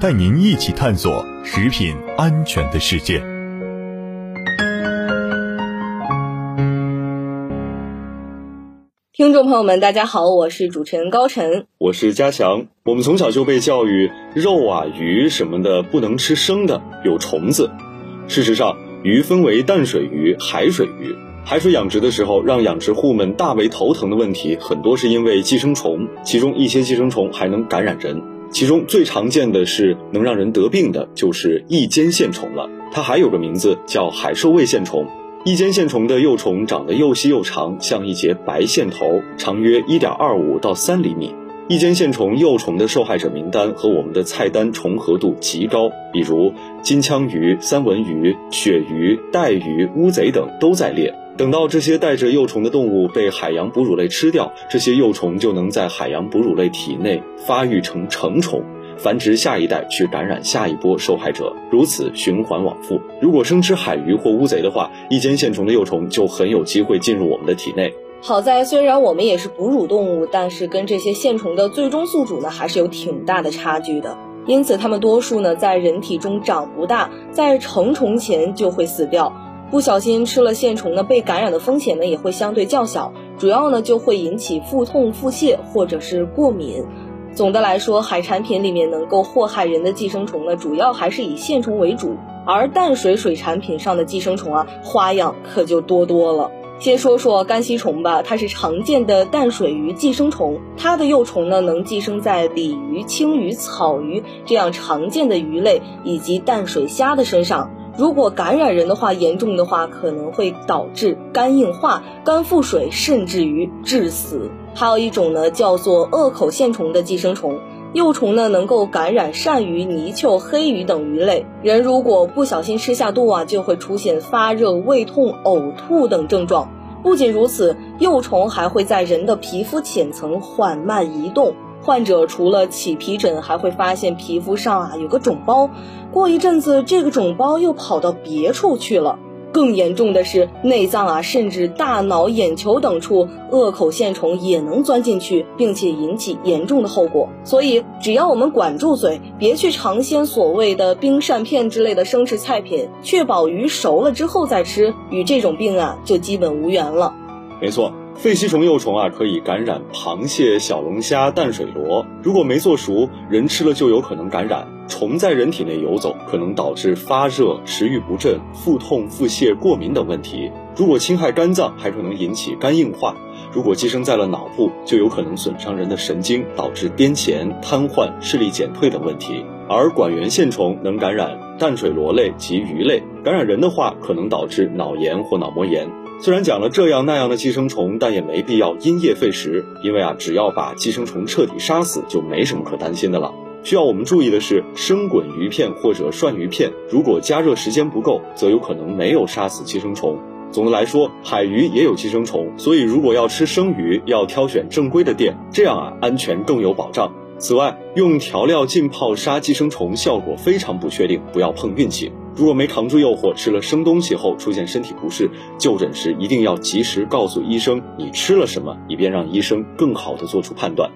带您一起探索食品安全的世界。听众朋友们，大家好，我是主持人高晨，我是嘉强。我们从小就被教育，肉啊、鱼什么的不能吃生的，有虫子。事实上，鱼分为淡水鱼、海水鱼。海水养殖的时候，让养殖户们大为头疼的问题，很多是因为寄生虫，其中一些寄生虫还能感染人。其中最常见的是能让人得病的，就是异尖线虫了。它还有个名字叫海兽胃线虫。异尖线虫的幼虫长得又细又长，像一节白线头，长约一点二五到三厘米。异尖线虫幼虫的受害者名单和我们的菜单重合度极高，比如金枪鱼、三文鱼、鳕鱼、带鱼、乌贼等都在列。等到这些带着幼虫的动物被海洋哺乳类吃掉，这些幼虫就能在海洋哺乳类体内发育成成虫，繁殖下一代，去感染下一波受害者，如此循环往复。如果生吃海鱼或乌贼的话，一间线虫的幼虫就很有机会进入我们的体内。好在虽然我们也是哺乳动物，但是跟这些线虫的最终宿主呢，还是有挺大的差距的。因此，它们多数呢在人体中长不大，在成虫前就会死掉。不小心吃了线虫呢，被感染的风险呢也会相对较小，主要呢就会引起腹痛、腹泻或者是过敏。总的来说，海产品里面能够祸害人的寄生虫呢，主要还是以线虫为主，而淡水水产品上的寄生虫啊，花样可就多多了。先说说干吸虫吧，它是常见的淡水鱼寄生虫，它的幼虫呢能寄生在鲤鱼、青鱼、草鱼这样常见的鱼类以及淡水虾的身上。如果感染人的话，严重的话可能会导致肝硬化、肝腹水，甚至于致死。还有一种呢，叫做颚口线虫的寄生虫。幼虫呢能够感染鳝鱼、泥鳅、黑鱼等鱼类，人如果不小心吃下肚啊，就会出现发热、胃痛、呕吐等症状。不仅如此，幼虫还会在人的皮肤浅层缓慢移动，患者除了起皮疹，还会发现皮肤上啊有个肿包，过一阵子这个肿包又跑到别处去了。更严重的是，内脏啊，甚至大脑、眼球等处，颚口线虫也能钻进去，并且引起严重的后果。所以，只要我们管住嘴，别去尝鲜所谓的冰扇片之类的生吃菜品，确保鱼熟了之后再吃，与这种病啊就基本无缘了。没错。肺吸虫幼虫啊，可以感染螃蟹、小龙虾、淡水螺。如果没做熟，人吃了就有可能感染。虫在人体内游走，可能导致发热、食欲不振、腹痛、腹泻、过敏等问题。如果侵害肝脏，还可能引起肝硬化。如果寄生在了脑部，就有可能损伤人的神经，导致癫痫、瘫痪、视力减退等问题。而管源线虫能感染淡水螺类及鱼类，感染人的话，可能导致脑炎或脑膜炎。虽然讲了这样那样的寄生虫，但也没必要因噎废食，因为啊，只要把寄生虫彻底杀死，就没什么可担心的了。需要我们注意的是，生滚鱼片或者涮鱼片，如果加热时间不够，则有可能没有杀死寄生虫。总的来说，海鱼也有寄生虫，所以如果要吃生鱼，要挑选正规的店，这样啊，安全更有保障。此外，用调料浸泡杀寄生虫效果非常不确定，不要碰运气。如果没扛住诱惑，吃了生东西后出现身体不适，就诊时一定要及时告诉医生你吃了什么，以便让医生更好的做出判断。